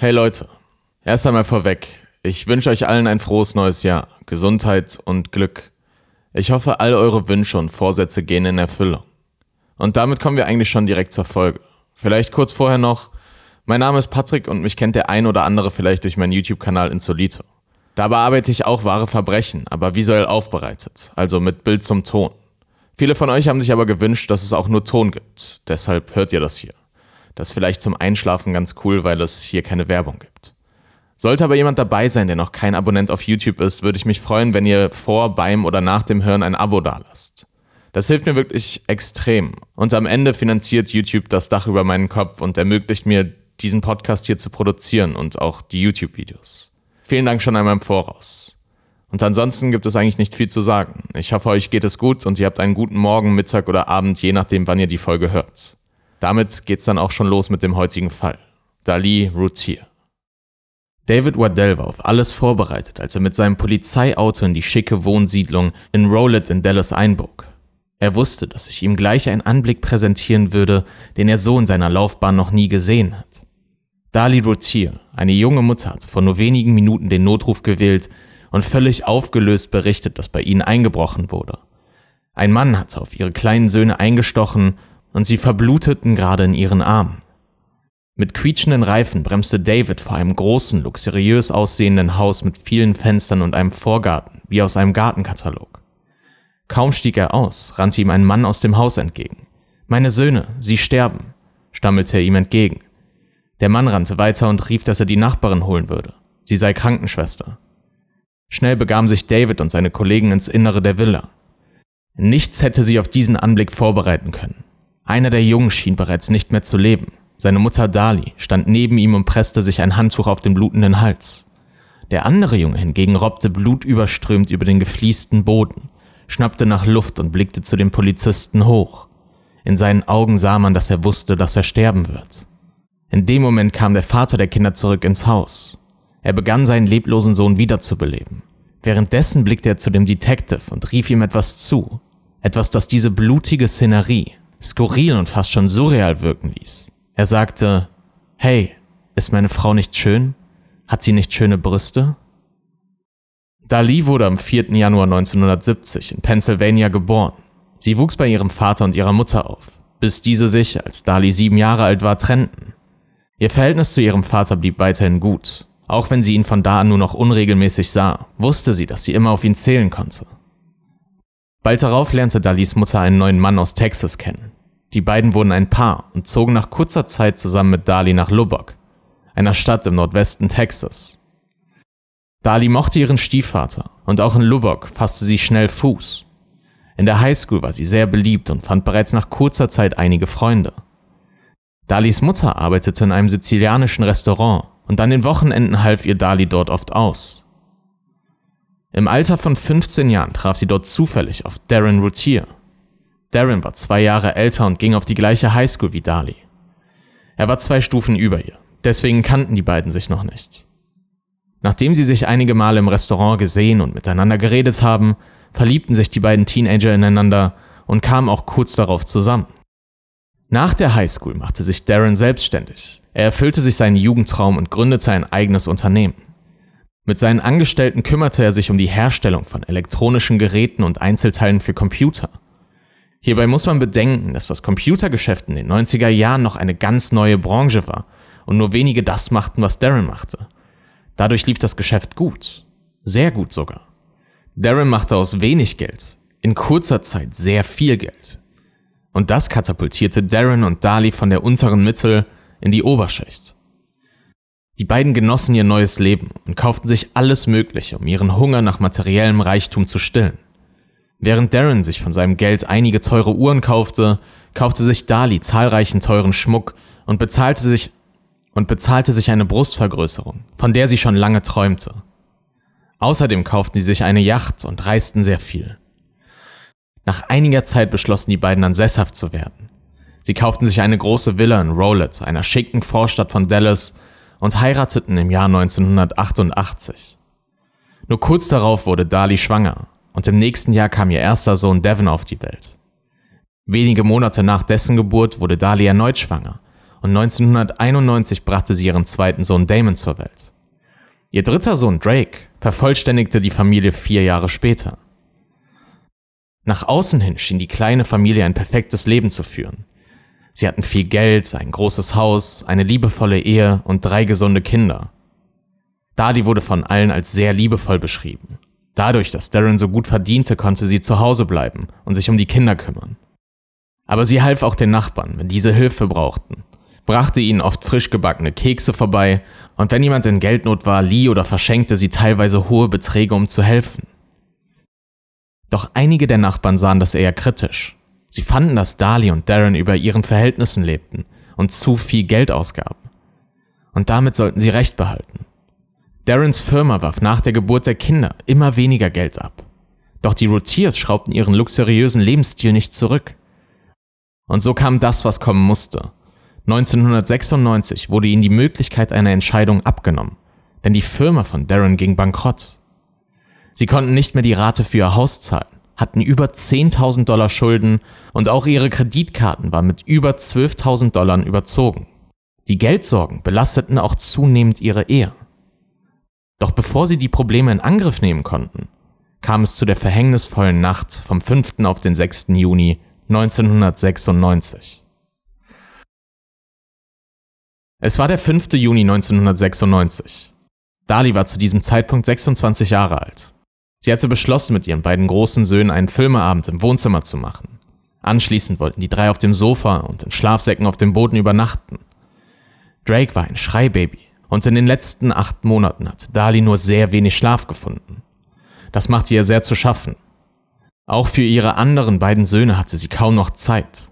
Hey Leute, erst einmal vorweg, ich wünsche euch allen ein frohes neues Jahr, Gesundheit und Glück. Ich hoffe, all eure Wünsche und Vorsätze gehen in Erfüllung. Und damit kommen wir eigentlich schon direkt zur Folge. Vielleicht kurz vorher noch, mein Name ist Patrick und mich kennt der ein oder andere vielleicht durch meinen YouTube-Kanal Insolito. Da bearbeite ich auch wahre Verbrechen, aber visuell aufbereitet, also mit Bild zum Ton. Viele von euch haben sich aber gewünscht, dass es auch nur Ton gibt. Deshalb hört ihr das hier. Das ist vielleicht zum Einschlafen ganz cool, weil es hier keine Werbung gibt. Sollte aber jemand dabei sein, der noch kein Abonnent auf YouTube ist, würde ich mich freuen, wenn ihr vor, beim oder nach dem Hören ein Abo dalasst. Das hilft mir wirklich extrem. Und am Ende finanziert YouTube das Dach über meinen Kopf und ermöglicht mir, diesen Podcast hier zu produzieren und auch die YouTube-Videos. Vielen Dank schon einmal im Voraus. Und ansonsten gibt es eigentlich nicht viel zu sagen. Ich hoffe, euch geht es gut und ihr habt einen guten Morgen, Mittag oder Abend, je nachdem, wann ihr die Folge hört. Damit geht's dann auch schon los mit dem heutigen Fall. Dali Routier. David Waddell war auf alles vorbereitet, als er mit seinem Polizeiauto in die schicke Wohnsiedlung in Rowlett in Dallas einbog. Er wusste, dass sich ihm gleich ein Anblick präsentieren würde, den er so in seiner Laufbahn noch nie gesehen hat. Dali Routier, eine junge Mutter, hatte vor nur wenigen Minuten den Notruf gewählt und völlig aufgelöst berichtet, dass bei ihnen eingebrochen wurde. Ein Mann hatte auf ihre kleinen Söhne eingestochen und sie verbluteten gerade in ihren Armen. Mit quietschenden Reifen bremste David vor einem großen, luxuriös aussehenden Haus mit vielen Fenstern und einem Vorgarten, wie aus einem Gartenkatalog. Kaum stieg er aus, rannte ihm ein Mann aus dem Haus entgegen. Meine Söhne, sie sterben, stammelte er ihm entgegen. Der Mann rannte weiter und rief, dass er die Nachbarin holen würde. Sie sei Krankenschwester. Schnell begaben sich David und seine Kollegen ins Innere der Villa. Nichts hätte sie auf diesen Anblick vorbereiten können. Einer der Jungen schien bereits nicht mehr zu leben. Seine Mutter Dali stand neben ihm und presste sich ein Handtuch auf den blutenden Hals. Der andere Junge hingegen robbte blutüberströmt über den gefliesten Boden, schnappte nach Luft und blickte zu dem Polizisten hoch. In seinen Augen sah man, dass er wusste, dass er sterben wird. In dem Moment kam der Vater der Kinder zurück ins Haus. Er begann seinen leblosen Sohn wiederzubeleben. Währenddessen blickte er zu dem Detective und rief ihm etwas zu. Etwas, das diese blutige Szenerie skurril und fast schon surreal wirken ließ. Er sagte, Hey, ist meine Frau nicht schön? Hat sie nicht schöne Brüste? Dali wurde am 4. Januar 1970 in Pennsylvania geboren. Sie wuchs bei ihrem Vater und ihrer Mutter auf, bis diese sich, als Dali sieben Jahre alt war, trennten. Ihr Verhältnis zu ihrem Vater blieb weiterhin gut. Auch wenn sie ihn von da an nur noch unregelmäßig sah, wusste sie, dass sie immer auf ihn zählen konnte. Bald darauf lernte Dalis Mutter einen neuen Mann aus Texas kennen. Die beiden wurden ein Paar und zogen nach kurzer Zeit zusammen mit Dali nach Lubbock, einer Stadt im Nordwesten Texas. Dali mochte ihren Stiefvater und auch in Lubbock fasste sie schnell Fuß. In der Highschool war sie sehr beliebt und fand bereits nach kurzer Zeit einige Freunde. Dalis Mutter arbeitete in einem sizilianischen Restaurant und an den Wochenenden half ihr Dali dort oft aus. Im Alter von 15 Jahren traf sie dort zufällig auf Darren Routier. Darren war zwei Jahre älter und ging auf die gleiche Highschool wie Dali. Er war zwei Stufen über ihr, deswegen kannten die beiden sich noch nicht. Nachdem sie sich einige Male im Restaurant gesehen und miteinander geredet haben, verliebten sich die beiden Teenager ineinander und kamen auch kurz darauf zusammen. Nach der Highschool machte sich Darren selbstständig. Er erfüllte sich seinen Jugendtraum und gründete ein eigenes Unternehmen. Mit seinen Angestellten kümmerte er sich um die Herstellung von elektronischen Geräten und Einzelteilen für Computer. Hierbei muss man bedenken, dass das Computergeschäft in den 90er Jahren noch eine ganz neue Branche war und nur wenige das machten, was Darren machte. Dadurch lief das Geschäft gut. Sehr gut sogar. Darren machte aus wenig Geld in kurzer Zeit sehr viel Geld. Und das katapultierte Darren und Dali von der unteren Mittel in die Oberschicht. Die beiden genossen ihr neues Leben und kauften sich alles Mögliche, um ihren Hunger nach materiellem Reichtum zu stillen. Während Darren sich von seinem Geld einige teure Uhren kaufte, kaufte sich Dali zahlreichen teuren Schmuck und bezahlte sich und bezahlte sich eine Brustvergrößerung, von der sie schon lange träumte. Außerdem kauften sie sich eine Yacht und reisten sehr viel. Nach einiger Zeit beschlossen die beiden dann sesshaft zu werden. Sie kauften sich eine große Villa in Rowlett, einer schicken Vorstadt von Dallas, und heirateten im Jahr 1988. Nur kurz darauf wurde Dali schwanger und im nächsten Jahr kam ihr erster Sohn Devon auf die Welt. Wenige Monate nach dessen Geburt wurde Dali erneut schwanger und 1991 brachte sie ihren zweiten Sohn Damon zur Welt. Ihr dritter Sohn Drake vervollständigte die Familie vier Jahre später. Nach außen hin schien die kleine Familie ein perfektes Leben zu führen. Sie hatten viel Geld, ein großes Haus, eine liebevolle Ehe und drei gesunde Kinder. Dali wurde von allen als sehr liebevoll beschrieben. Dadurch, dass Darren so gut verdiente, konnte sie zu Hause bleiben und sich um die Kinder kümmern. Aber sie half auch den Nachbarn, wenn diese Hilfe brauchten, brachte ihnen oft frisch gebackene Kekse vorbei und wenn jemand in Geldnot war, lieh oder verschenkte sie teilweise hohe Beträge, um zu helfen. Doch einige der Nachbarn sahen das eher kritisch. Sie fanden, dass Dali und Darren über ihren Verhältnissen lebten und zu viel Geld ausgaben. Und damit sollten sie Recht behalten. Darrens Firma warf nach der Geburt der Kinder immer weniger Geld ab. Doch die Routiers schraubten ihren luxuriösen Lebensstil nicht zurück. Und so kam das, was kommen musste. 1996 wurde ihnen die Möglichkeit einer Entscheidung abgenommen, denn die Firma von Darren ging bankrott. Sie konnten nicht mehr die Rate für ihr Haus zahlen, hatten über 10.000 Dollar Schulden und auch ihre Kreditkarten waren mit über 12.000 Dollar überzogen. Die Geldsorgen belasteten auch zunehmend ihre Ehe. Doch bevor sie die Probleme in Angriff nehmen konnten, kam es zu der verhängnisvollen Nacht vom 5. auf den 6. Juni 1996. Es war der 5. Juni 1996. Dali war zu diesem Zeitpunkt 26 Jahre alt. Sie hatte beschlossen, mit ihren beiden großen Söhnen einen Filmeabend im Wohnzimmer zu machen. Anschließend wollten die drei auf dem Sofa und in Schlafsäcken auf dem Boden übernachten. Drake war ein Schreibaby und in den letzten acht Monaten hat Dali nur sehr wenig Schlaf gefunden. Das machte ihr sehr zu schaffen. Auch für ihre anderen beiden Söhne hatte sie kaum noch Zeit.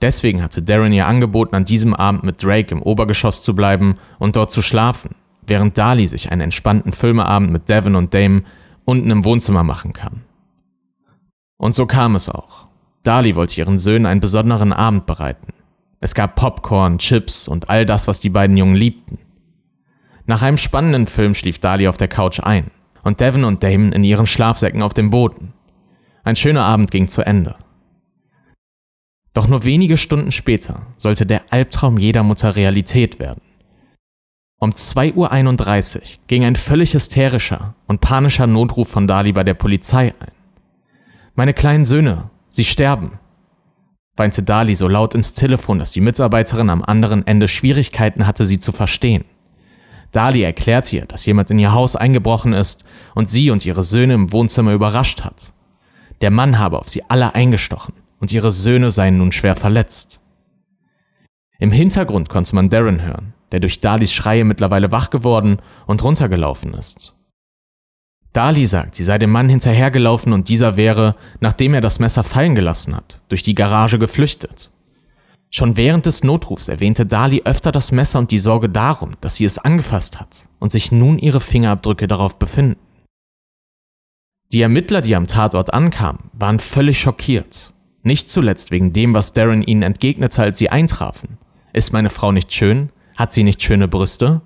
Deswegen hatte Darren ihr angeboten, an diesem Abend mit Drake im Obergeschoss zu bleiben und dort zu schlafen, während Dali sich einen entspannten Filmeabend mit Devin und Dame unten im Wohnzimmer machen kann. Und so kam es auch. Dali wollte ihren Söhnen einen besonderen Abend bereiten. Es gab Popcorn, Chips und all das, was die beiden Jungen liebten. Nach einem spannenden Film schlief Dali auf der Couch ein und Devin und Damon in ihren Schlafsäcken auf dem Boden. Ein schöner Abend ging zu Ende. Doch nur wenige Stunden später sollte der Albtraum jeder Mutter Realität werden. Um 2.31 Uhr ging ein völlig hysterischer und panischer Notruf von Dali bei der Polizei ein. Meine kleinen Söhne, sie sterben, weinte Dali so laut ins Telefon, dass die Mitarbeiterin am anderen Ende Schwierigkeiten hatte, sie zu verstehen. Dali erklärt ihr, dass jemand in ihr Haus eingebrochen ist und sie und ihre Söhne im Wohnzimmer überrascht hat. Der Mann habe auf sie alle eingestochen und ihre Söhne seien nun schwer verletzt. Im Hintergrund konnte man Darren hören, der durch Dalis Schreie mittlerweile wach geworden und runtergelaufen ist. Dali sagt, sie sei dem Mann hinterhergelaufen und dieser wäre, nachdem er das Messer fallen gelassen hat, durch die Garage geflüchtet. Schon während des Notrufs erwähnte Dali öfter das Messer und die Sorge darum, dass sie es angefasst hat und sich nun ihre Fingerabdrücke darauf befinden. Die Ermittler, die am Tatort ankamen, waren völlig schockiert. Nicht zuletzt wegen dem, was Darren ihnen entgegnete, als sie eintrafen. Ist meine Frau nicht schön? Hat sie nicht schöne Brüste?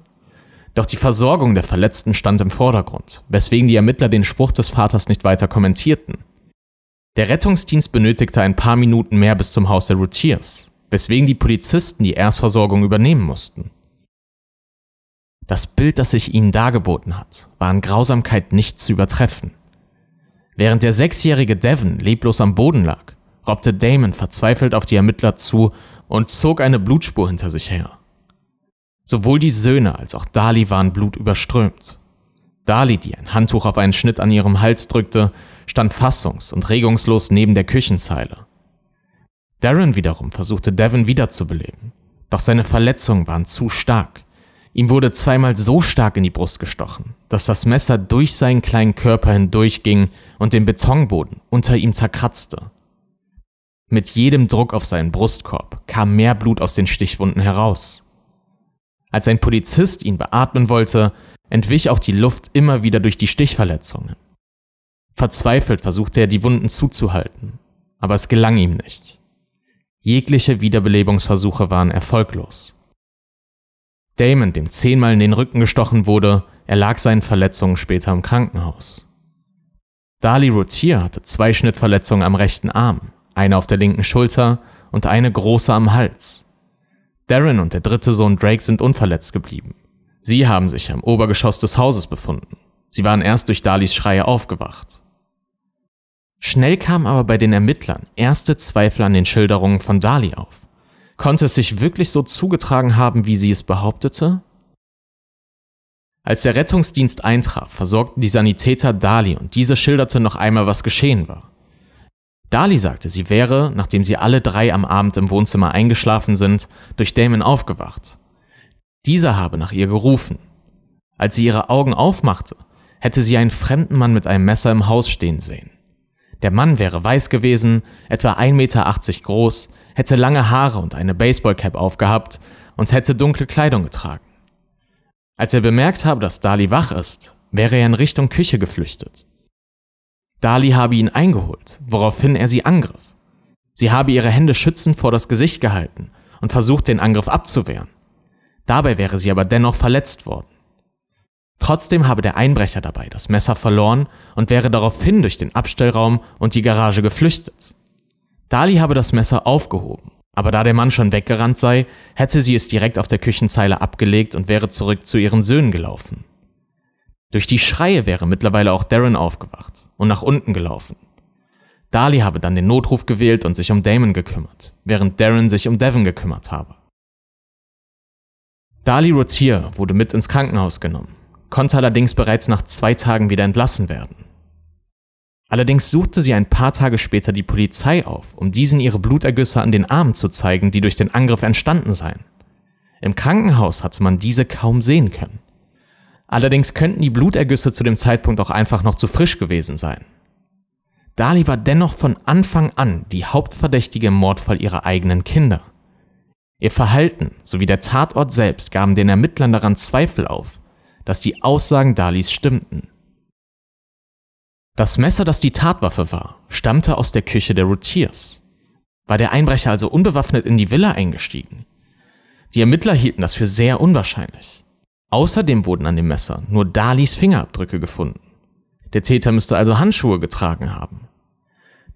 Doch die Versorgung der Verletzten stand im Vordergrund, weswegen die Ermittler den Spruch des Vaters nicht weiter kommentierten. Der Rettungsdienst benötigte ein paar Minuten mehr bis zum Haus der Routiers, weswegen die Polizisten die Erstversorgung übernehmen mussten. Das Bild, das sich ihnen dargeboten hat, war an Grausamkeit nicht zu übertreffen. Während der sechsjährige Devon leblos am Boden lag, robbte Damon verzweifelt auf die Ermittler zu und zog eine Blutspur hinter sich her. Sowohl die Söhne als auch Dali waren blutüberströmt. Dali, die ein Handtuch auf einen Schnitt an ihrem Hals drückte, stand fassungs- und regungslos neben der Küchenzeile. Darren wiederum versuchte Devon wiederzubeleben, doch seine Verletzungen waren zu stark. Ihm wurde zweimal so stark in die Brust gestochen, dass das Messer durch seinen kleinen Körper hindurchging und den Betonboden unter ihm zerkratzte. Mit jedem Druck auf seinen Brustkorb kam mehr Blut aus den Stichwunden heraus. Als ein Polizist ihn beatmen wollte, entwich auch die Luft immer wieder durch die Stichverletzungen. Verzweifelt versuchte er die Wunden zuzuhalten, aber es gelang ihm nicht. Jegliche Wiederbelebungsversuche waren erfolglos. Damon, dem zehnmal in den Rücken gestochen wurde, erlag seinen Verletzungen später im Krankenhaus. Dali Routier hatte zwei Schnittverletzungen am rechten Arm, eine auf der linken Schulter und eine große am Hals. Darren und der dritte Sohn Drake sind unverletzt geblieben. Sie haben sich am Obergeschoss des Hauses befunden. Sie waren erst durch Dalis Schreie aufgewacht. Schnell kamen aber bei den Ermittlern erste Zweifel an den Schilderungen von Dali auf. Konnte es sich wirklich so zugetragen haben, wie sie es behauptete? Als der Rettungsdienst eintraf, versorgten die Sanitäter Dali und diese schilderte noch einmal, was geschehen war. Dali sagte, sie wäre, nachdem sie alle drei am Abend im Wohnzimmer eingeschlafen sind, durch Damon aufgewacht. Dieser habe nach ihr gerufen. Als sie ihre Augen aufmachte, hätte sie einen fremden Mann mit einem Messer im Haus stehen sehen. Der Mann wäre weiß gewesen, etwa 1,80 Meter groß, hätte lange Haare und eine Baseballcap aufgehabt und hätte dunkle Kleidung getragen. Als er bemerkt habe, dass Dali wach ist, wäre er in Richtung Küche geflüchtet. Dali habe ihn eingeholt, woraufhin er sie angriff. Sie habe ihre Hände schützend vor das Gesicht gehalten und versucht, den Angriff abzuwehren. Dabei wäre sie aber dennoch verletzt worden. Trotzdem habe der Einbrecher dabei das Messer verloren und wäre daraufhin durch den Abstellraum und die Garage geflüchtet. Dali habe das Messer aufgehoben, aber da der Mann schon weggerannt sei, hätte sie es direkt auf der Küchenzeile abgelegt und wäre zurück zu ihren Söhnen gelaufen. Durch die Schreie wäre mittlerweile auch Darren aufgewacht und nach unten gelaufen. Dali habe dann den Notruf gewählt und sich um Damon gekümmert, während Darren sich um Devon gekümmert habe. Dali Rotier wurde mit ins Krankenhaus genommen, konnte allerdings bereits nach zwei Tagen wieder entlassen werden. Allerdings suchte sie ein paar Tage später die Polizei auf, um diesen ihre Blutergüsse an den Armen zu zeigen, die durch den Angriff entstanden seien. Im Krankenhaus hatte man diese kaum sehen können. Allerdings könnten die Blutergüsse zu dem Zeitpunkt auch einfach noch zu frisch gewesen sein. Dali war dennoch von Anfang an die Hauptverdächtige im Mordfall ihrer eigenen Kinder. Ihr Verhalten sowie der Tatort selbst gaben den Ermittlern daran Zweifel auf, dass die Aussagen Dalis stimmten. Das Messer, das die Tatwaffe war, stammte aus der Küche der Routiers. War der Einbrecher also unbewaffnet in die Villa eingestiegen? Die Ermittler hielten das für sehr unwahrscheinlich. Außerdem wurden an dem Messer nur Dalis Fingerabdrücke gefunden. Der Täter müsste also Handschuhe getragen haben.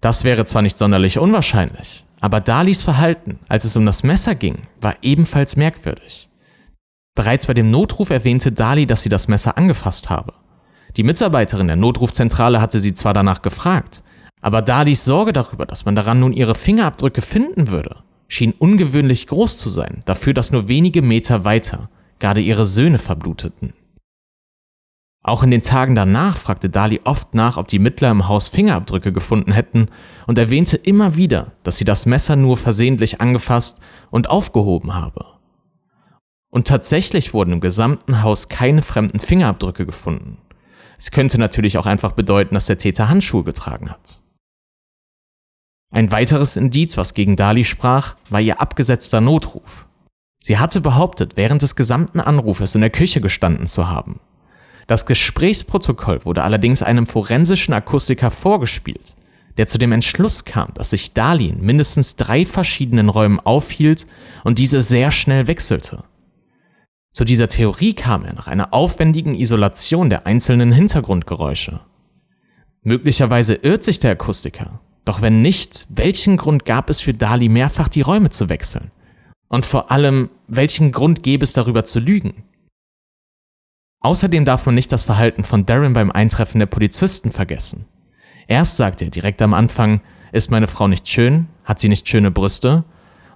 Das wäre zwar nicht sonderlich unwahrscheinlich, aber Dalis Verhalten, als es um das Messer ging, war ebenfalls merkwürdig. Bereits bei dem Notruf erwähnte Dali, dass sie das Messer angefasst habe. Die Mitarbeiterin der Notrufzentrale hatte sie zwar danach gefragt, aber Dalis Sorge darüber, dass man daran nun ihre Fingerabdrücke finden würde, schien ungewöhnlich groß zu sein, dafür, dass nur wenige Meter weiter gerade ihre Söhne verbluteten. Auch in den Tagen danach fragte Dali oft nach, ob die Mittler im Haus Fingerabdrücke gefunden hätten und erwähnte immer wieder, dass sie das Messer nur versehentlich angefasst und aufgehoben habe. Und tatsächlich wurden im gesamten Haus keine fremden Fingerabdrücke gefunden. Es könnte natürlich auch einfach bedeuten, dass der Täter Handschuhe getragen hat. Ein weiteres Indiz, was gegen Dali sprach, war ihr abgesetzter Notruf. Sie hatte behauptet, während des gesamten Anrufes in der Küche gestanden zu haben. Das Gesprächsprotokoll wurde allerdings einem forensischen Akustiker vorgespielt, der zu dem Entschluss kam, dass sich Dali in mindestens drei verschiedenen Räumen aufhielt und diese sehr schnell wechselte. Zu dieser Theorie kam er nach einer aufwendigen Isolation der einzelnen Hintergrundgeräusche. Möglicherweise irrt sich der Akustiker, doch wenn nicht, welchen Grund gab es für Dali mehrfach die Räume zu wechseln? Und vor allem, welchen Grund gäbe es darüber zu lügen? Außerdem darf man nicht das Verhalten von Darren beim Eintreffen der Polizisten vergessen. Erst sagt er direkt am Anfang, ist meine Frau nicht schön? Hat sie nicht schöne Brüste?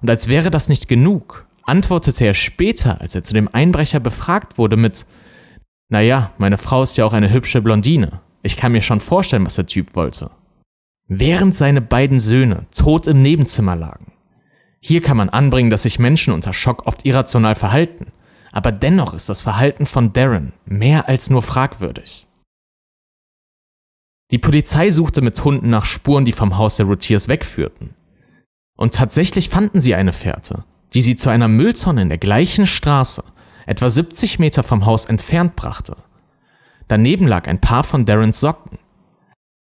Und als wäre das nicht genug, antwortete er später, als er zu dem Einbrecher befragt wurde, mit Naja, meine Frau ist ja auch eine hübsche Blondine. Ich kann mir schon vorstellen, was der Typ wollte. Während seine beiden Söhne tot im Nebenzimmer lagen, hier kann man anbringen, dass sich Menschen unter Schock oft irrational verhalten, aber dennoch ist das Verhalten von Darren mehr als nur fragwürdig. Die Polizei suchte mit Hunden nach Spuren, die vom Haus der Routiers wegführten. Und tatsächlich fanden sie eine Fährte, die sie zu einer Mülltonne in der gleichen Straße, etwa 70 Meter vom Haus entfernt brachte. Daneben lag ein Paar von Darrens Socken.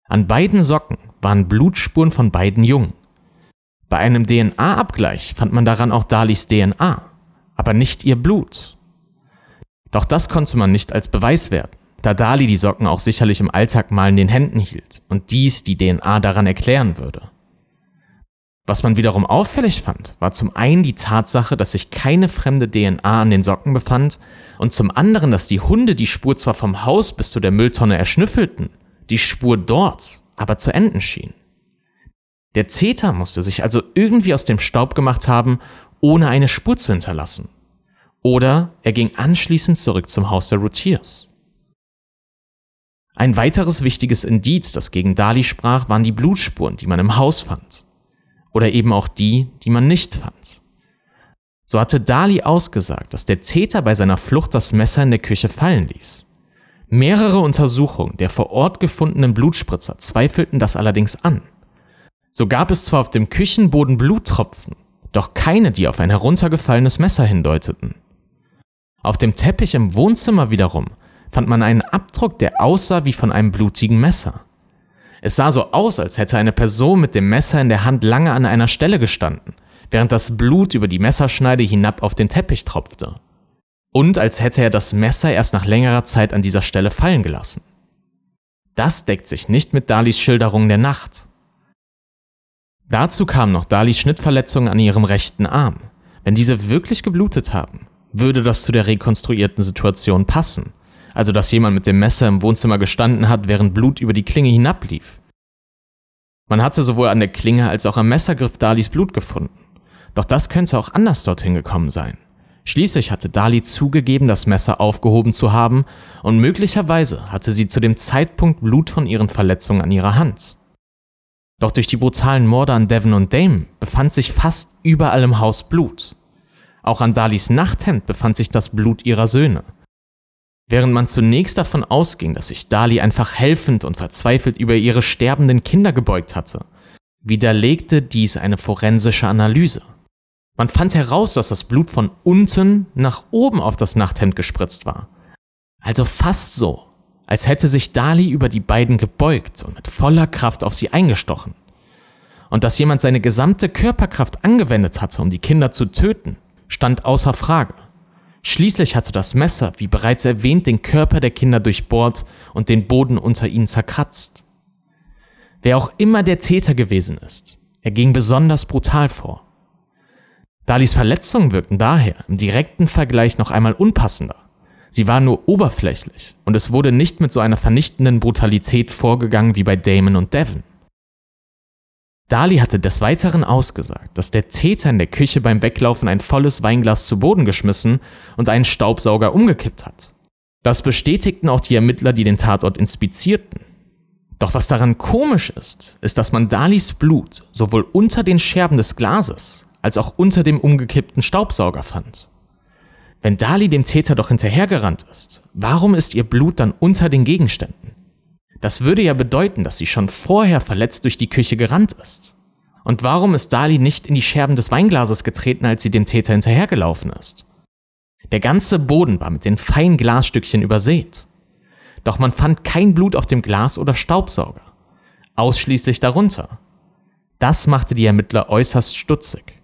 An beiden Socken waren Blutspuren von beiden Jungen. Bei einem DNA-Abgleich fand man daran auch Dalis DNA, aber nicht ihr Blut. Doch das konnte man nicht als Beweis werten, da Dali die Socken auch sicherlich im Alltag mal in den Händen hielt und dies die DNA daran erklären würde. Was man wiederum auffällig fand, war zum einen die Tatsache, dass sich keine fremde DNA an den Socken befand und zum anderen, dass die Hunde die Spur zwar vom Haus bis zu der Mülltonne erschnüffelten, die Spur dort aber zu enden schien. Der Täter musste sich also irgendwie aus dem Staub gemacht haben, ohne eine Spur zu hinterlassen. Oder er ging anschließend zurück zum Haus der Routiers. Ein weiteres wichtiges Indiz, das gegen Dali sprach, waren die Blutspuren, die man im Haus fand oder eben auch die, die man nicht fand. So hatte Dali ausgesagt, dass der Täter bei seiner Flucht das Messer in der Küche fallen ließ. Mehrere Untersuchungen der vor Ort gefundenen Blutspritzer zweifelten das allerdings an. So gab es zwar auf dem Küchenboden Bluttropfen, doch keine, die auf ein heruntergefallenes Messer hindeuteten. Auf dem Teppich im Wohnzimmer wiederum fand man einen Abdruck, der aussah wie von einem blutigen Messer. Es sah so aus, als hätte eine Person mit dem Messer in der Hand lange an einer Stelle gestanden, während das Blut über die Messerschneide hinab auf den Teppich tropfte. Und als hätte er das Messer erst nach längerer Zeit an dieser Stelle fallen gelassen. Das deckt sich nicht mit Dalis Schilderung der Nacht. Dazu kamen noch Dalis Schnittverletzungen an ihrem rechten Arm. Wenn diese wirklich geblutet haben, würde das zu der rekonstruierten Situation passen also dass jemand mit dem Messer im Wohnzimmer gestanden hat, während Blut über die Klinge hinablief. Man hatte sowohl an der Klinge als auch am Messergriff Dalis Blut gefunden. Doch das könnte auch anders dorthin gekommen sein. Schließlich hatte Dali zugegeben, das Messer aufgehoben zu haben und möglicherweise hatte sie zu dem Zeitpunkt Blut von ihren Verletzungen an ihrer Hand. Doch durch die brutalen Morde an Devon und Dame befand sich fast überall im Haus Blut. Auch an Dalis Nachthemd befand sich das Blut ihrer Söhne. Während man zunächst davon ausging, dass sich Dali einfach helfend und verzweifelt über ihre sterbenden Kinder gebeugt hatte, widerlegte dies eine forensische Analyse. Man fand heraus, dass das Blut von unten nach oben auf das Nachthemd gespritzt war. Also fast so, als hätte sich Dali über die beiden gebeugt und mit voller Kraft auf sie eingestochen. Und dass jemand seine gesamte Körperkraft angewendet hatte, um die Kinder zu töten, stand außer Frage. Schließlich hatte das Messer, wie bereits erwähnt, den Körper der Kinder durchbohrt und den Boden unter ihnen zerkratzt. Wer auch immer der Täter gewesen ist, er ging besonders brutal vor. Dalis Verletzungen wirkten daher im direkten Vergleich noch einmal unpassender. Sie waren nur oberflächlich und es wurde nicht mit so einer vernichtenden Brutalität vorgegangen wie bei Damon und Devon. Dali hatte des Weiteren ausgesagt, dass der Täter in der Küche beim Weglaufen ein volles Weinglas zu Boden geschmissen und einen Staubsauger umgekippt hat. Das bestätigten auch die Ermittler, die den Tatort inspizierten. Doch was daran komisch ist, ist, dass man Dalis Blut sowohl unter den Scherben des Glases als auch unter dem umgekippten Staubsauger fand. Wenn Dali dem Täter doch hinterhergerannt ist, warum ist ihr Blut dann unter den Gegenständen? Das würde ja bedeuten, dass sie schon vorher verletzt durch die Küche gerannt ist. Und warum ist Dali nicht in die Scherben des Weinglases getreten, als sie dem Täter hinterhergelaufen ist? Der ganze Boden war mit den feinen Glasstückchen übersät. Doch man fand kein Blut auf dem Glas oder Staubsauger. Ausschließlich darunter. Das machte die Ermittler äußerst stutzig.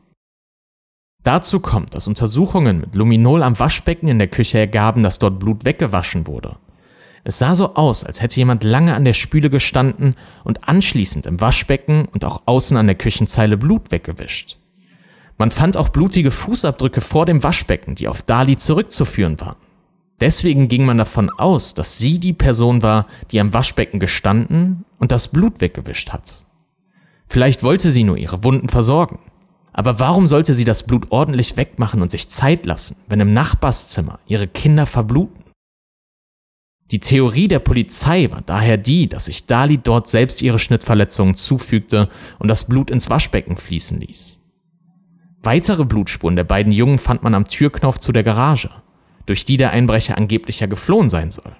Dazu kommt, dass Untersuchungen mit Luminol am Waschbecken in der Küche ergaben, dass dort Blut weggewaschen wurde. Es sah so aus, als hätte jemand lange an der Spüle gestanden und anschließend im Waschbecken und auch außen an der Küchenzeile Blut weggewischt. Man fand auch blutige Fußabdrücke vor dem Waschbecken, die auf Dali zurückzuführen waren. Deswegen ging man davon aus, dass sie die Person war, die am Waschbecken gestanden und das Blut weggewischt hat. Vielleicht wollte sie nur ihre Wunden versorgen. Aber warum sollte sie das Blut ordentlich wegmachen und sich Zeit lassen, wenn im Nachbarszimmer ihre Kinder verbluten? Die Theorie der Polizei war daher die, dass sich Dali dort selbst ihre Schnittverletzungen zufügte und das Blut ins Waschbecken fließen ließ. Weitere Blutspuren der beiden Jungen fand man am Türknopf zu der Garage, durch die der Einbrecher angeblich ja geflohen sein soll.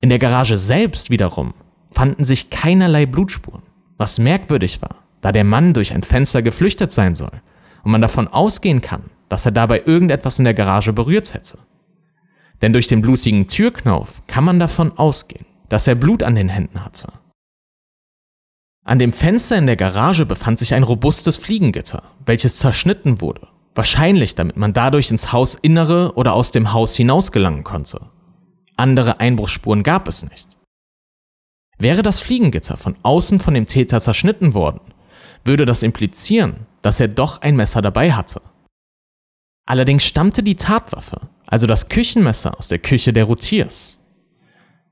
In der Garage selbst wiederum fanden sich keinerlei Blutspuren, was merkwürdig war, da der Mann durch ein Fenster geflüchtet sein soll und man davon ausgehen kann, dass er dabei irgendetwas in der Garage berührt hätte. Denn durch den blutigen Türknauf kann man davon ausgehen, dass er Blut an den Händen hatte. An dem Fenster in der Garage befand sich ein robustes Fliegengitter, welches zerschnitten wurde, wahrscheinlich damit man dadurch ins Hausinnere oder aus dem Haus hinaus gelangen konnte. Andere Einbruchsspuren gab es nicht. Wäre das Fliegengitter von außen von dem Täter zerschnitten worden, würde das implizieren, dass er doch ein Messer dabei hatte. Allerdings stammte die Tatwaffe, also das Küchenmesser, aus der Küche der Routiers.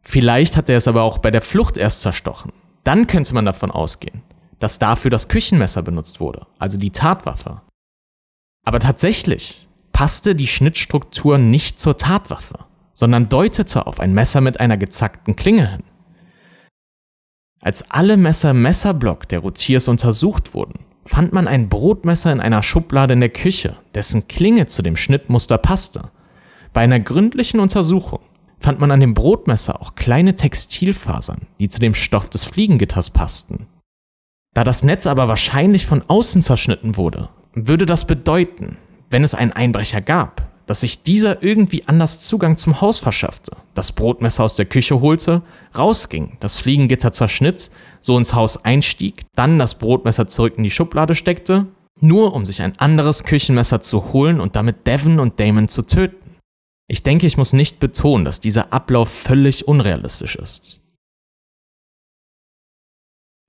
Vielleicht hat er es aber auch bei der Flucht erst zerstochen. Dann könnte man davon ausgehen, dass dafür das Küchenmesser benutzt wurde, also die Tatwaffe. Aber tatsächlich passte die Schnittstruktur nicht zur Tatwaffe, sondern deutete auf ein Messer mit einer gezackten Klinge hin. Als alle Messer im Messerblock der Routiers untersucht wurden, fand man ein Brotmesser in einer Schublade in der Küche, dessen Klinge zu dem Schnittmuster passte. Bei einer gründlichen Untersuchung fand man an dem Brotmesser auch kleine Textilfasern, die zu dem Stoff des Fliegengitters passten. Da das Netz aber wahrscheinlich von außen zerschnitten wurde, würde das bedeuten, wenn es einen Einbrecher gab, dass sich dieser irgendwie anders Zugang zum Haus verschaffte, das Brotmesser aus der Küche holte, rausging, das Fliegengitter zerschnitt, so ins Haus einstieg, dann das Brotmesser zurück in die Schublade steckte, nur um sich ein anderes Küchenmesser zu holen und damit Devon und Damon zu töten. Ich denke, ich muss nicht betonen, dass dieser Ablauf völlig unrealistisch ist.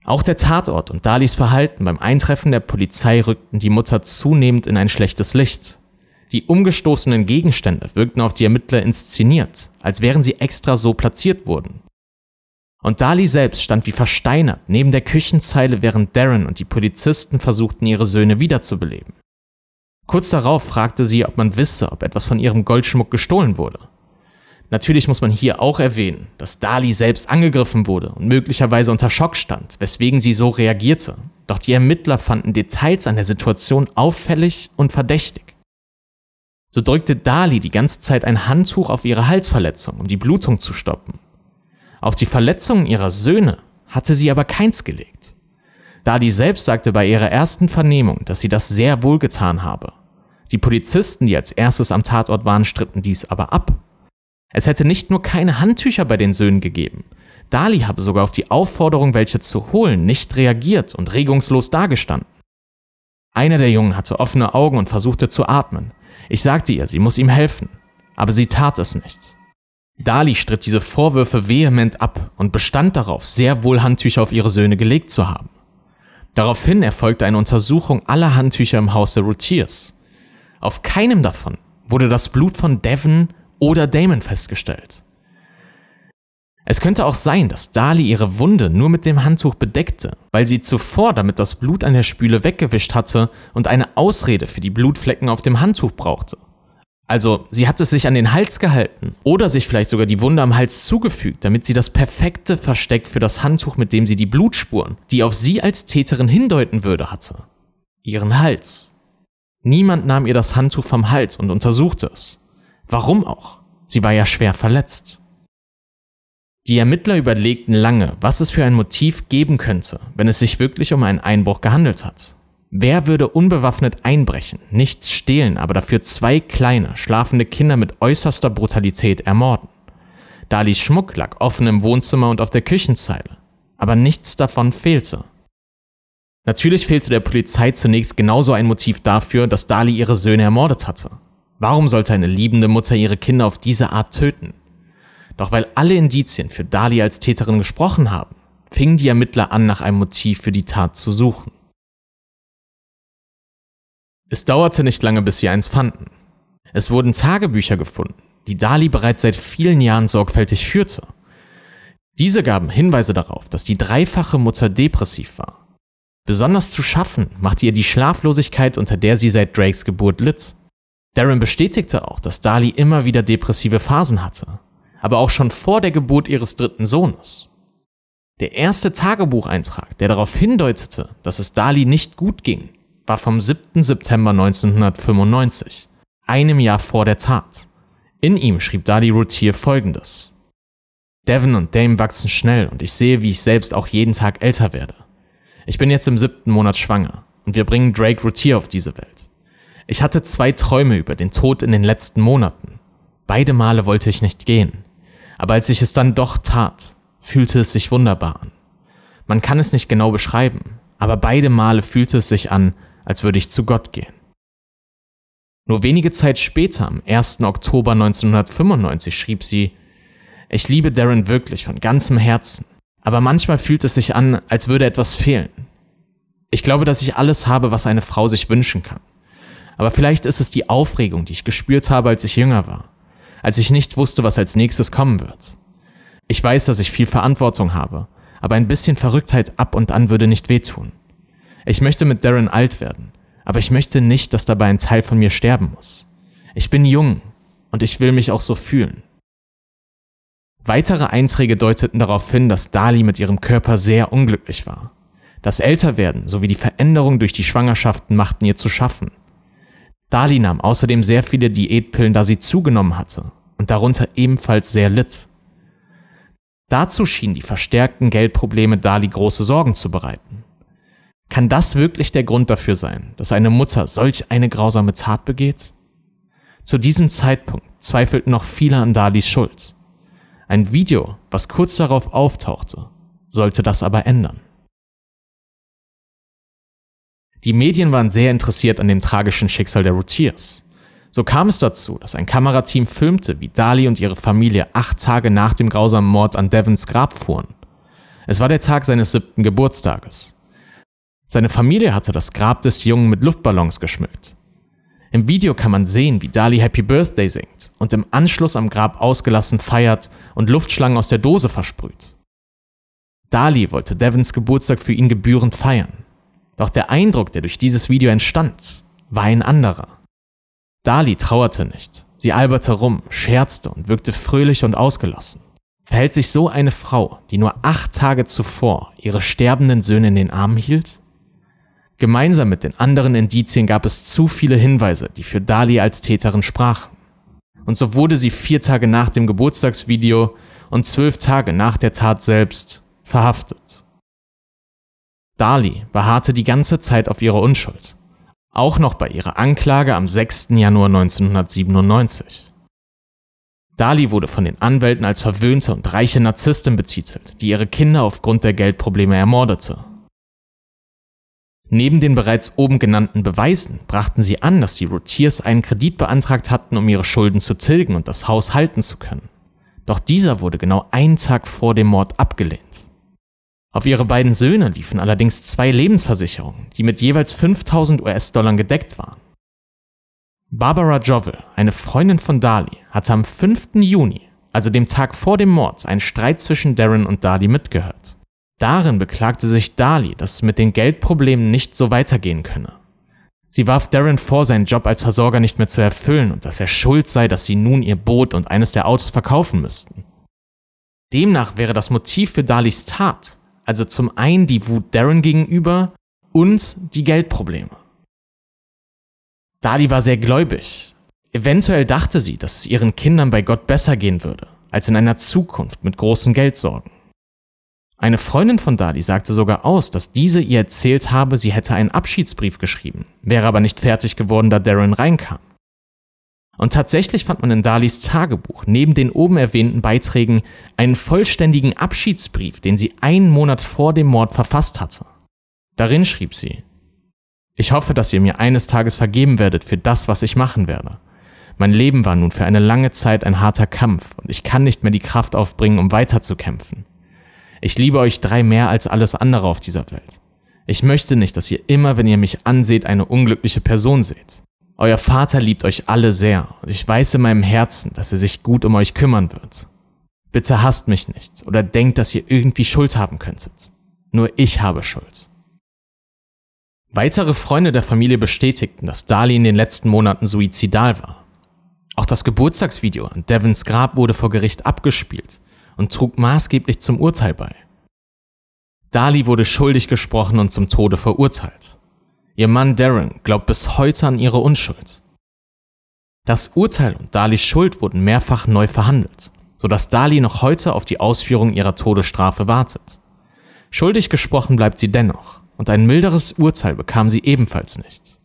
Auch der Tatort und Dalis Verhalten beim Eintreffen der Polizei rückten die Mutter zunehmend in ein schlechtes Licht. Die umgestoßenen Gegenstände wirkten auf die Ermittler inszeniert, als wären sie extra so platziert worden. Und Dali selbst stand wie versteinert neben der Küchenzeile, während Darren und die Polizisten versuchten, ihre Söhne wiederzubeleben. Kurz darauf fragte sie, ob man wisse, ob etwas von ihrem Goldschmuck gestohlen wurde. Natürlich muss man hier auch erwähnen, dass Dali selbst angegriffen wurde und möglicherweise unter Schock stand, weswegen sie so reagierte. Doch die Ermittler fanden Details an der Situation auffällig und verdächtig. So drückte Dali die ganze Zeit ein Handtuch auf ihre Halsverletzung, um die Blutung zu stoppen. Auf die Verletzungen ihrer Söhne hatte sie aber keins gelegt. Dali selbst sagte bei ihrer ersten Vernehmung, dass sie das sehr wohl getan habe. Die Polizisten, die als erstes am Tatort waren, stritten dies aber ab. Es hätte nicht nur keine Handtücher bei den Söhnen gegeben. Dali habe sogar auf die Aufforderung, welche zu holen, nicht reagiert und regungslos dagestanden. Einer der Jungen hatte offene Augen und versuchte zu atmen. Ich sagte ihr, sie muss ihm helfen, aber sie tat es nicht. Dali stritt diese Vorwürfe vehement ab und bestand darauf, sehr wohl Handtücher auf ihre Söhne gelegt zu haben. Daraufhin erfolgte eine Untersuchung aller Handtücher im Haus der Routiers. Auf keinem davon wurde das Blut von Devon oder Damon festgestellt. Es könnte auch sein, dass Dali ihre Wunde nur mit dem Handtuch bedeckte, weil sie zuvor damit das Blut an der Spüle weggewischt hatte und eine Ausrede für die Blutflecken auf dem Handtuch brauchte. Also, sie hat es sich an den Hals gehalten oder sich vielleicht sogar die Wunde am Hals zugefügt, damit sie das perfekte Versteck für das Handtuch, mit dem sie die Blutspuren, die auf sie als Täterin hindeuten würde, hatte. Ihren Hals. Niemand nahm ihr das Handtuch vom Hals und untersuchte es. Warum auch? Sie war ja schwer verletzt. Die Ermittler überlegten lange, was es für ein Motiv geben könnte, wenn es sich wirklich um einen Einbruch gehandelt hat. Wer würde unbewaffnet einbrechen, nichts stehlen, aber dafür zwei kleine, schlafende Kinder mit äußerster Brutalität ermorden? Dalis Schmuck lag offen im Wohnzimmer und auf der Küchenzeile, aber nichts davon fehlte. Natürlich fehlte der Polizei zunächst genauso ein Motiv dafür, dass Dali ihre Söhne ermordet hatte. Warum sollte eine liebende Mutter ihre Kinder auf diese Art töten? Doch weil alle Indizien für Dali als Täterin gesprochen haben, fingen die Ermittler an, nach einem Motiv für die Tat zu suchen. Es dauerte nicht lange, bis sie eins fanden. Es wurden Tagebücher gefunden, die Dali bereits seit vielen Jahren sorgfältig führte. Diese gaben Hinweise darauf, dass die dreifache Mutter depressiv war. Besonders zu schaffen machte ihr die Schlaflosigkeit, unter der sie seit Drakes Geburt litt. Darren bestätigte auch, dass Dali immer wieder depressive Phasen hatte, aber auch schon vor der Geburt ihres dritten Sohnes. Der erste Tagebucheintrag, der darauf hindeutete, dass es Dali nicht gut ging, war vom 7. September 1995, einem Jahr vor der Tat. In ihm schrieb Dali Routier folgendes. Devon und Dame wachsen schnell und ich sehe, wie ich selbst auch jeden Tag älter werde. Ich bin jetzt im siebten Monat schwanger und wir bringen Drake Routier auf diese Welt. Ich hatte zwei Träume über den Tod in den letzten Monaten. Beide Male wollte ich nicht gehen. Aber als ich es dann doch tat, fühlte es sich wunderbar an. Man kann es nicht genau beschreiben, aber beide Male fühlte es sich an, als würde ich zu Gott gehen. Nur wenige Zeit später, am 1. Oktober 1995, schrieb sie, ich liebe Darren wirklich von ganzem Herzen, aber manchmal fühlt es sich an, als würde etwas fehlen. Ich glaube, dass ich alles habe, was eine Frau sich wünschen kann. Aber vielleicht ist es die Aufregung, die ich gespürt habe, als ich jünger war, als ich nicht wusste, was als nächstes kommen wird. Ich weiß, dass ich viel Verantwortung habe, aber ein bisschen Verrücktheit ab und an würde nicht wehtun. Ich möchte mit Darren alt werden, aber ich möchte nicht, dass dabei ein Teil von mir sterben muss. Ich bin jung und ich will mich auch so fühlen. Weitere Einträge deuteten darauf hin, dass Dali mit ihrem Körper sehr unglücklich war. Das Älterwerden sowie die Veränderung durch die Schwangerschaften machten ihr zu schaffen. Dali nahm außerdem sehr viele Diätpillen, da sie zugenommen hatte und darunter ebenfalls sehr litt. Dazu schienen die verstärkten Geldprobleme Dali große Sorgen zu bereiten. Kann das wirklich der Grund dafür sein, dass eine Mutter solch eine grausame Tat begeht? Zu diesem Zeitpunkt zweifelten noch viele an Dalis Schuld. Ein Video, was kurz darauf auftauchte, sollte das aber ändern. Die Medien waren sehr interessiert an dem tragischen Schicksal der Routiers. So kam es dazu, dass ein Kamerateam filmte, wie Dali und ihre Familie acht Tage nach dem grausamen Mord an Devons Grab fuhren. Es war der Tag seines siebten Geburtstages. Seine Familie hatte das Grab des Jungen mit Luftballons geschmückt. Im Video kann man sehen, wie Dali Happy Birthday singt und im Anschluss am Grab ausgelassen feiert und Luftschlangen aus der Dose versprüht. Dali wollte Devons Geburtstag für ihn gebührend feiern. Doch der Eindruck, der durch dieses Video entstand, war ein anderer. Dali trauerte nicht. Sie alberte rum, scherzte und wirkte fröhlich und ausgelassen. Verhält sich so eine Frau, die nur acht Tage zuvor ihre sterbenden Söhne in den Armen hielt? Gemeinsam mit den anderen Indizien gab es zu viele Hinweise, die für Dali als Täterin sprachen. Und so wurde sie vier Tage nach dem Geburtstagsvideo und zwölf Tage nach der Tat selbst verhaftet. Dali beharrte die ganze Zeit auf ihre Unschuld. Auch noch bei ihrer Anklage am 6. Januar 1997. Dali wurde von den Anwälten als verwöhnte und reiche Narzisstin betitelt, die ihre Kinder aufgrund der Geldprobleme ermordete. Neben den bereits oben genannten Beweisen brachten sie an, dass die Routiers einen Kredit beantragt hatten, um ihre Schulden zu tilgen und das Haus halten zu können. Doch dieser wurde genau einen Tag vor dem Mord abgelehnt. Auf ihre beiden Söhne liefen allerdings zwei Lebensversicherungen, die mit jeweils 5000 US-Dollar gedeckt waren. Barbara Jovel, eine Freundin von Dali, hatte am 5. Juni, also dem Tag vor dem Mord, einen Streit zwischen Darren und Dali mitgehört. Darin beklagte sich Dali, dass es mit den Geldproblemen nicht so weitergehen könne. Sie warf Darren vor, seinen Job als Versorger nicht mehr zu erfüllen und dass er schuld sei, dass sie nun ihr Boot und eines der Autos verkaufen müssten. Demnach wäre das Motiv für Dalis Tat also zum einen die Wut Darren gegenüber und die Geldprobleme. Dali war sehr gläubig. Eventuell dachte sie, dass es ihren Kindern bei Gott besser gehen würde, als in einer Zukunft mit großen Geldsorgen. Eine Freundin von Dali sagte sogar aus, dass diese ihr erzählt habe, sie hätte einen Abschiedsbrief geschrieben, wäre aber nicht fertig geworden, da Darren reinkam. Und tatsächlich fand man in Dalis Tagebuch neben den oben erwähnten Beiträgen einen vollständigen Abschiedsbrief, den sie einen Monat vor dem Mord verfasst hatte. Darin schrieb sie, ich hoffe, dass ihr mir eines Tages vergeben werdet für das, was ich machen werde. Mein Leben war nun für eine lange Zeit ein harter Kampf und ich kann nicht mehr die Kraft aufbringen, um weiterzukämpfen. Ich liebe euch drei mehr als alles andere auf dieser Welt. Ich möchte nicht, dass ihr immer, wenn ihr mich anseht, eine unglückliche Person seht. Euer Vater liebt euch alle sehr und ich weiß in meinem Herzen, dass er sich gut um euch kümmern wird. Bitte hasst mich nicht oder denkt, dass ihr irgendwie Schuld haben könntet. Nur ich habe Schuld. Weitere Freunde der Familie bestätigten, dass Dali in den letzten Monaten suizidal war. Auch das Geburtstagsvideo an Devons Grab wurde vor Gericht abgespielt und trug maßgeblich zum Urteil bei. Dali wurde schuldig gesprochen und zum Tode verurteilt. Ihr Mann Darren glaubt bis heute an ihre Unschuld. Das Urteil und Dalis Schuld wurden mehrfach neu verhandelt, sodass Dali noch heute auf die Ausführung ihrer Todesstrafe wartet. Schuldig gesprochen bleibt sie dennoch und ein milderes Urteil bekam sie ebenfalls nicht.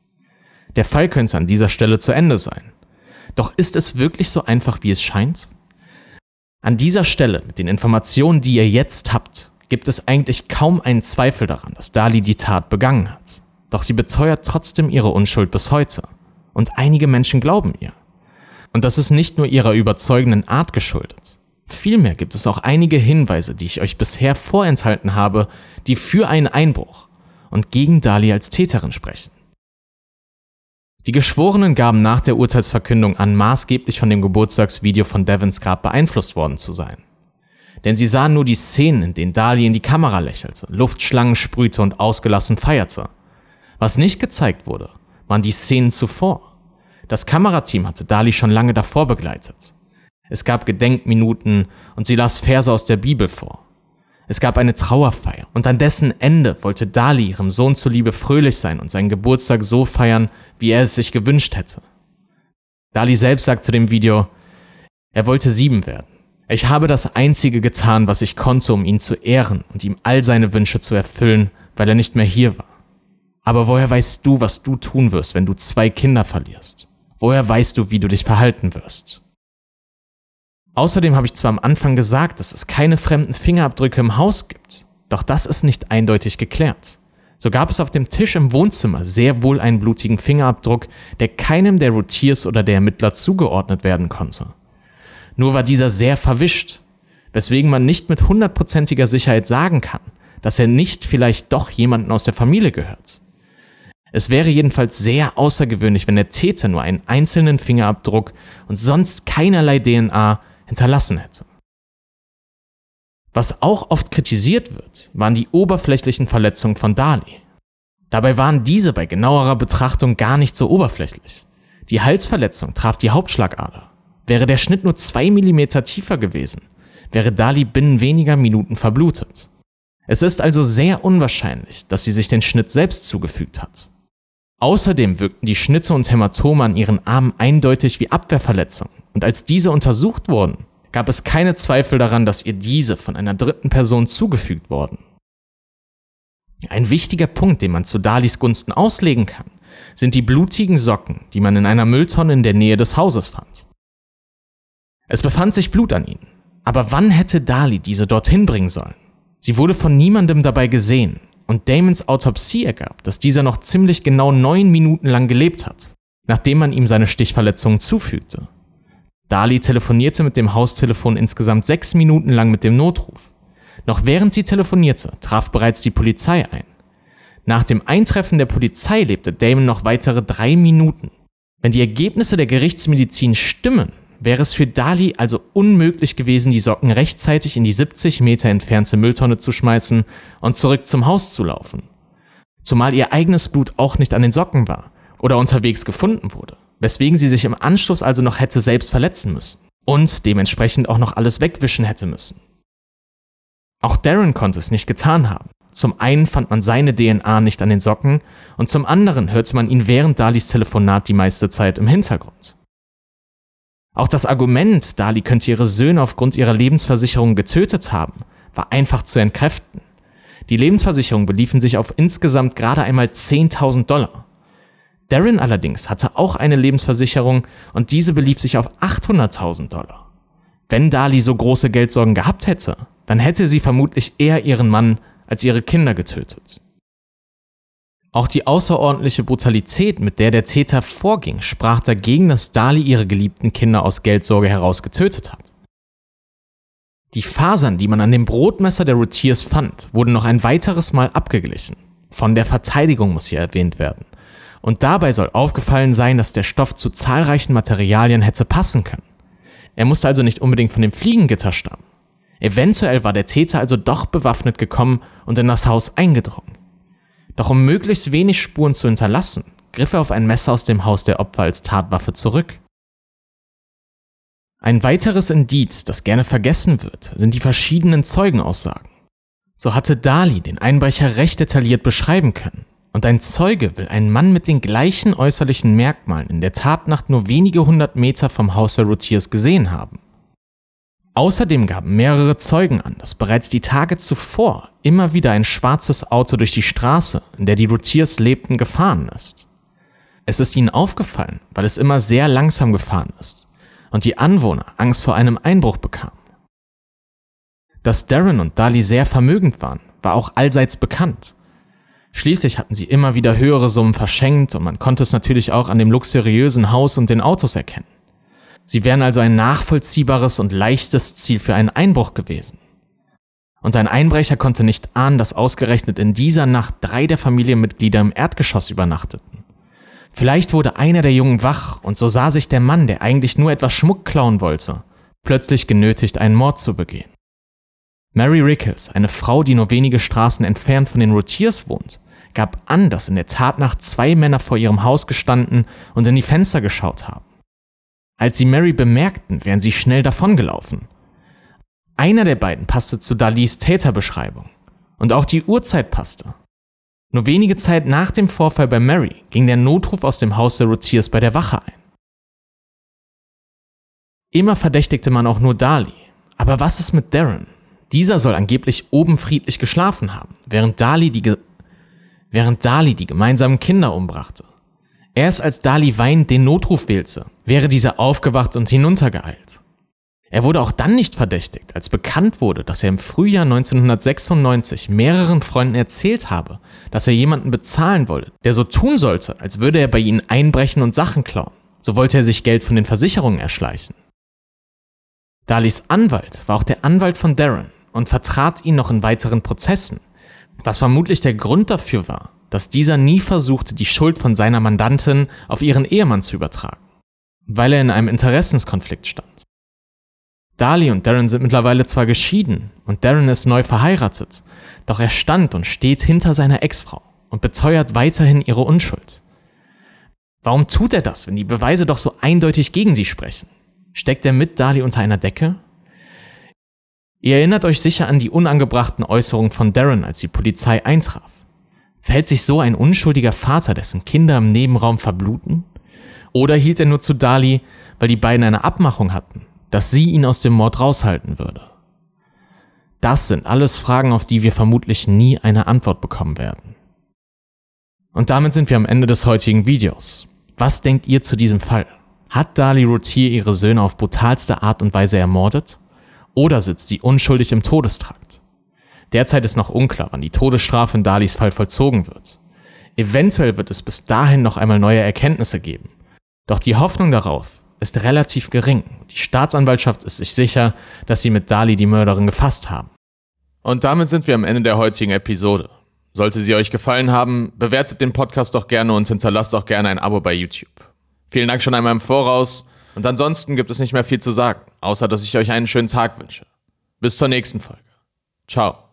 Der Fall könnte an dieser Stelle zu Ende sein. Doch ist es wirklich so einfach, wie es scheint? An dieser Stelle, mit den Informationen, die ihr jetzt habt, gibt es eigentlich kaum einen Zweifel daran, dass Dali die Tat begangen hat. Doch sie beteuert trotzdem ihre Unschuld bis heute. Und einige Menschen glauben ihr. Und das ist nicht nur ihrer überzeugenden Art geschuldet. Vielmehr gibt es auch einige Hinweise, die ich euch bisher vorenthalten habe, die für einen Einbruch und gegen Dali als Täterin sprechen. Die Geschworenen gaben nach der Urteilsverkündung an, maßgeblich von dem Geburtstagsvideo von Devons Grab beeinflusst worden zu sein. Denn sie sahen nur die Szenen, in denen Dali in die Kamera lächelte, Luftschlangen sprühte und ausgelassen feierte. Was nicht gezeigt wurde, waren die Szenen zuvor. Das Kamerateam hatte Dali schon lange davor begleitet. Es gab Gedenkminuten und sie las Verse aus der Bibel vor. Es gab eine Trauerfeier und an dessen Ende wollte Dali ihrem Sohn zuliebe fröhlich sein und seinen Geburtstag so feiern, wie er es sich gewünscht hätte. Dali selbst sagt zu dem Video, er wollte sieben werden. Ich habe das Einzige getan, was ich konnte, um ihn zu ehren und ihm all seine Wünsche zu erfüllen, weil er nicht mehr hier war. Aber woher weißt du, was du tun wirst, wenn du zwei Kinder verlierst? Woher weißt du, wie du dich verhalten wirst? Außerdem habe ich zwar am Anfang gesagt, dass es keine fremden Fingerabdrücke im Haus gibt, doch das ist nicht eindeutig geklärt. So gab es auf dem Tisch im Wohnzimmer sehr wohl einen blutigen Fingerabdruck, der keinem der Routiers oder der Ermittler zugeordnet werden konnte. Nur war dieser sehr verwischt, weswegen man nicht mit hundertprozentiger Sicherheit sagen kann, dass er nicht vielleicht doch jemanden aus der Familie gehört. Es wäre jedenfalls sehr außergewöhnlich, wenn der Täter nur einen einzelnen Fingerabdruck und sonst keinerlei DNA hinterlassen hätte. Was auch oft kritisiert wird, waren die oberflächlichen Verletzungen von Dali. Dabei waren diese bei genauerer Betrachtung gar nicht so oberflächlich. Die Halsverletzung traf die Hauptschlagader. Wäre der Schnitt nur zwei Millimeter tiefer gewesen, wäre Dali binnen weniger Minuten verblutet. Es ist also sehr unwahrscheinlich, dass sie sich den Schnitt selbst zugefügt hat. Außerdem wirkten die Schnitte und Hämatome an ihren Armen eindeutig wie Abwehrverletzungen und als diese untersucht wurden, gab es keine Zweifel daran, dass ihr diese von einer dritten Person zugefügt wurden. Ein wichtiger Punkt, den man zu Dalis Gunsten auslegen kann, sind die blutigen Socken, die man in einer Mülltonne in der Nähe des Hauses fand. Es befand sich Blut an ihnen, aber wann hätte Dali diese dorthin bringen sollen? Sie wurde von niemandem dabei gesehen und Damons Autopsie ergab, dass dieser noch ziemlich genau neun Minuten lang gelebt hat, nachdem man ihm seine Stichverletzungen zufügte. Dali telefonierte mit dem Haustelefon insgesamt sechs Minuten lang mit dem Notruf. Noch während sie telefonierte, traf bereits die Polizei ein. Nach dem Eintreffen der Polizei lebte Damon noch weitere drei Minuten. Wenn die Ergebnisse der Gerichtsmedizin stimmen, wäre es für Dali also unmöglich gewesen, die Socken rechtzeitig in die 70 Meter entfernte Mülltonne zu schmeißen und zurück zum Haus zu laufen. Zumal ihr eigenes Blut auch nicht an den Socken war oder unterwegs gefunden wurde weswegen sie sich im Anschluss also noch hätte selbst verletzen müssen und dementsprechend auch noch alles wegwischen hätte müssen. Auch Darren konnte es nicht getan haben. Zum einen fand man seine DNA nicht an den Socken und zum anderen hörte man ihn während Dalis Telefonat die meiste Zeit im Hintergrund. Auch das Argument, Dali könnte ihre Söhne aufgrund ihrer Lebensversicherung getötet haben, war einfach zu entkräften. Die Lebensversicherung beliefen sich auf insgesamt gerade einmal 10.000 Dollar. Darren allerdings hatte auch eine Lebensversicherung und diese belief sich auf 800.000 Dollar. Wenn Dali so große Geldsorgen gehabt hätte, dann hätte sie vermutlich eher ihren Mann als ihre Kinder getötet. Auch die außerordentliche Brutalität, mit der der Täter vorging, sprach dagegen, dass Dali ihre geliebten Kinder aus Geldsorge heraus getötet hat. Die Fasern, die man an dem Brotmesser der Routiers fand, wurden noch ein weiteres Mal abgeglichen. Von der Verteidigung muss hier erwähnt werden. Und dabei soll aufgefallen sein, dass der Stoff zu zahlreichen Materialien hätte passen können. Er musste also nicht unbedingt von dem Fliegengitter stammen. Eventuell war der Täter also doch bewaffnet gekommen und in das Haus eingedrungen. Doch um möglichst wenig Spuren zu hinterlassen, griff er auf ein Messer aus dem Haus der Opfer als Tatwaffe zurück. Ein weiteres Indiz, das gerne vergessen wird, sind die verschiedenen Zeugenaussagen. So hatte Dali den Einbrecher recht detailliert beschreiben können und ein Zeuge will einen Mann mit den gleichen äußerlichen Merkmalen in der Tatnacht nur wenige hundert Meter vom Haus der Routiers gesehen haben. Außerdem gaben mehrere Zeugen an, dass bereits die Tage zuvor immer wieder ein schwarzes Auto durch die Straße, in der die Routiers lebten, gefahren ist. Es ist ihnen aufgefallen, weil es immer sehr langsam gefahren ist und die Anwohner Angst vor einem Einbruch bekamen. Dass Darren und Dali sehr vermögend waren, war auch allseits bekannt Schließlich hatten sie immer wieder höhere Summen verschenkt und man konnte es natürlich auch an dem luxuriösen Haus und den Autos erkennen. Sie wären also ein nachvollziehbares und leichtes Ziel für einen Einbruch gewesen. Und ein Einbrecher konnte nicht ahnen, dass ausgerechnet in dieser Nacht drei der Familienmitglieder im Erdgeschoss übernachteten. Vielleicht wurde einer der Jungen wach und so sah sich der Mann, der eigentlich nur etwas Schmuck klauen wollte, plötzlich genötigt, einen Mord zu begehen. Mary Rickles, eine Frau, die nur wenige Straßen entfernt von den Routiers wohnt, gab an, dass in der Tatnacht zwei Männer vor ihrem Haus gestanden und in die Fenster geschaut haben. Als sie Mary bemerkten, wären sie schnell davongelaufen. Einer der beiden passte zu Dalis Täterbeschreibung und auch die Uhrzeit passte. Nur wenige Zeit nach dem Vorfall bei Mary ging der Notruf aus dem Haus der Routiers bei der Wache ein. Immer verdächtigte man auch nur Dali. Aber was ist mit Darren? Dieser soll angeblich oben friedlich geschlafen haben, während Dali die, während Dali die gemeinsamen Kinder umbrachte. Erst als Dali weinend den Notruf wählte, wäre dieser aufgewacht und hinuntergeeilt. Er wurde auch dann nicht verdächtigt, als bekannt wurde, dass er im Frühjahr 1996 mehreren Freunden erzählt habe, dass er jemanden bezahlen wolle, der so tun sollte, als würde er bei ihnen einbrechen und Sachen klauen. So wollte er sich Geld von den Versicherungen erschleichen. Dalis Anwalt war auch der Anwalt von Darren und vertrat ihn noch in weiteren Prozessen, was vermutlich der Grund dafür war, dass dieser nie versuchte, die Schuld von seiner Mandantin auf ihren Ehemann zu übertragen, weil er in einem Interessenskonflikt stand. Dali und Darren sind mittlerweile zwar geschieden und Darren ist neu verheiratet, doch er stand und steht hinter seiner Ex-Frau und beteuert weiterhin ihre Unschuld. Warum tut er das, wenn die Beweise doch so eindeutig gegen sie sprechen? Steckt er mit Dali unter einer Decke? Ihr erinnert euch sicher an die unangebrachten Äußerungen von Darren, als die Polizei eintraf. Verhält sich so ein unschuldiger Vater, dessen Kinder im Nebenraum verbluten? Oder hielt er nur zu Dali, weil die beiden eine Abmachung hatten dass sie ihn aus dem Mord raushalten würde? Das sind alles Fragen, auf die wir vermutlich nie eine Antwort bekommen werden. Und damit sind wir am Ende des heutigen Videos. Was denkt ihr zu diesem Fall? Hat Dali Routier ihre Söhne auf brutalste Art und Weise ermordet? Oder sitzt sie unschuldig im Todestrakt? Derzeit ist noch unklar, wann die Todesstrafe in Dalis Fall vollzogen wird. Eventuell wird es bis dahin noch einmal neue Erkenntnisse geben. Doch die Hoffnung darauf, ist relativ gering. Die Staatsanwaltschaft ist sich sicher, dass sie mit Dali die Mörderin gefasst haben. Und damit sind wir am Ende der heutigen Episode. Sollte sie euch gefallen haben, bewertet den Podcast doch gerne und hinterlasst auch gerne ein Abo bei YouTube. Vielen Dank schon einmal im Voraus und ansonsten gibt es nicht mehr viel zu sagen, außer dass ich euch einen schönen Tag wünsche. Bis zur nächsten Folge. Ciao.